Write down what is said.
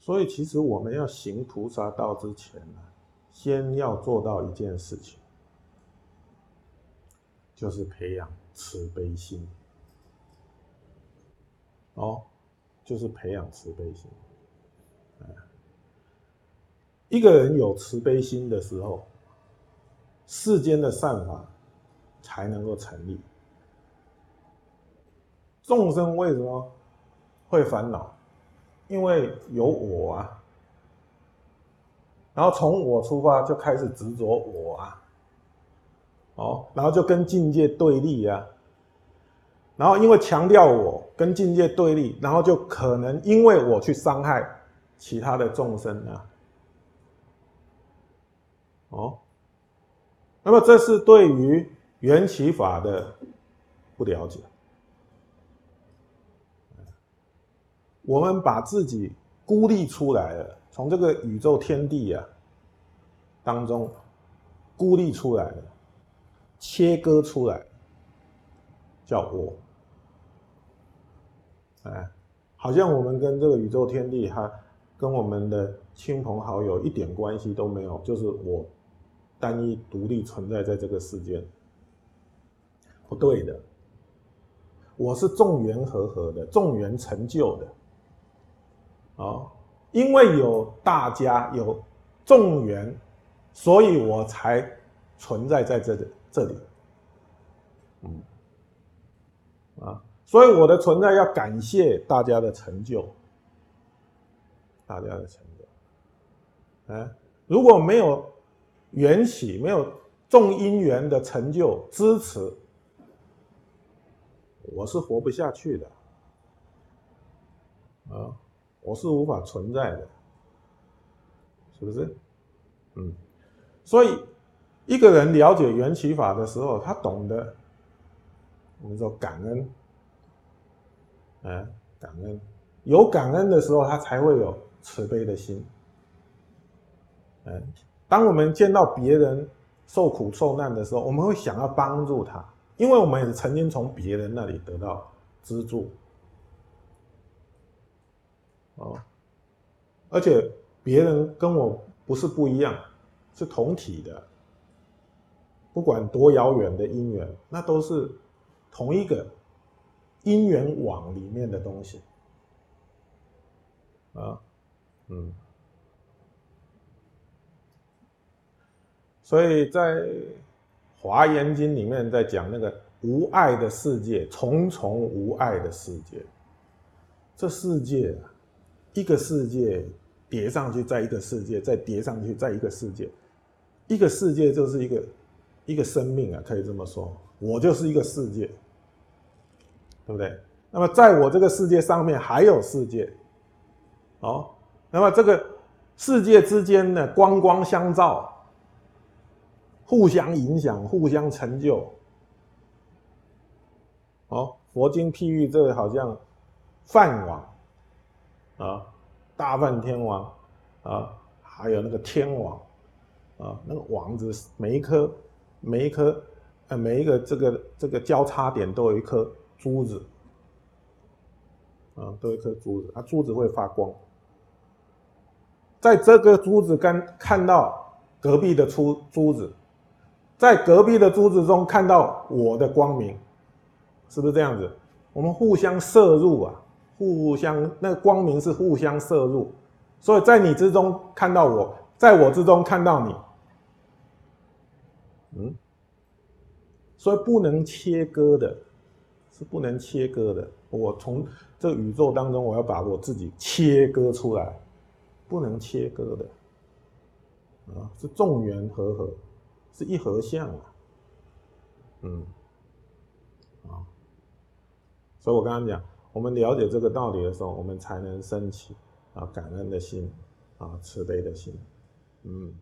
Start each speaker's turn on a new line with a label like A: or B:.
A: 所以其实我们要行菩萨道之前呢，先要做到一件事情，就是培养慈悲心。哦，就是培养慈悲心。一个人有慈悲心的时候，世间的善法才能够成立。众生为什么会烦恼？因为有我啊，然后从我出发就开始执着我啊，哦，然后就跟境界对立啊，然后因为强调我跟境界对立，然后就可能因为我去伤害其他的众生啊，哦，那么这是对于缘起法的不了解。我们把自己孤立出来了，从这个宇宙天地啊当中孤立出来了，切割出来，叫我，哎，好像我们跟这个宇宙天地，哈，跟我们的亲朋好友一点关系都没有，就是我单一独立存在在这个世界，不对的，我是众缘和合的，众缘成就的。哦，因为有大家有众缘，所以我才存在在这里这里。嗯，啊，所以我的存在要感谢大家的成就，大家的成就。哎，如果没有缘起，没有众因缘的成就支持，我是活不下去的。啊。我是无法存在的，是不是？嗯，所以一个人了解缘起法的时候，他懂得我们说感恩，哎，感恩，有感恩的时候，他才会有慈悲的心。嗯，当我们见到别人受苦受难的时候，我们会想要帮助他，因为我们也曾经从别人那里得到资助。而且别人跟我不是不一样，是同体的。不管多遥远的因缘，那都是同一个因缘网里面的东西。啊，嗯，所以在《华严经》里面在讲那个无爱的世界，重重无爱的世界，这世界啊。一个世界叠上去，再一个世界，再叠上去，再一个世界，一个世界就是一个一个生命啊，可以这么说，我就是一个世界，对不对？那么在我这个世界上面还有世界，哦，那么这个世界之间呢，光光相照，互相影响，互相成就。哦，佛经譬喻这好像饭网。啊，大梵天王啊，还有那个天王啊，那个网子每一颗每一颗呃每一个这个这个交叉点都有一颗珠子啊，都有一颗珠子，它珠子会发光，在这个珠子跟看到隔壁的出珠子，在隔壁的珠子中看到我的光明，是不是这样子？我们互相摄入啊。互相，那个光明是互相摄入，所以在你之中看到我，在我之中看到你，嗯，所以不能切割的，是不能切割的。我从这宇宙当中，我要把我自己切割出来，不能切割的，啊，是众缘和合，是一合相啊，嗯，啊，所以我刚刚讲。我们了解这个道理的时候，我们才能升起啊感恩的心，啊慈悲的心，嗯。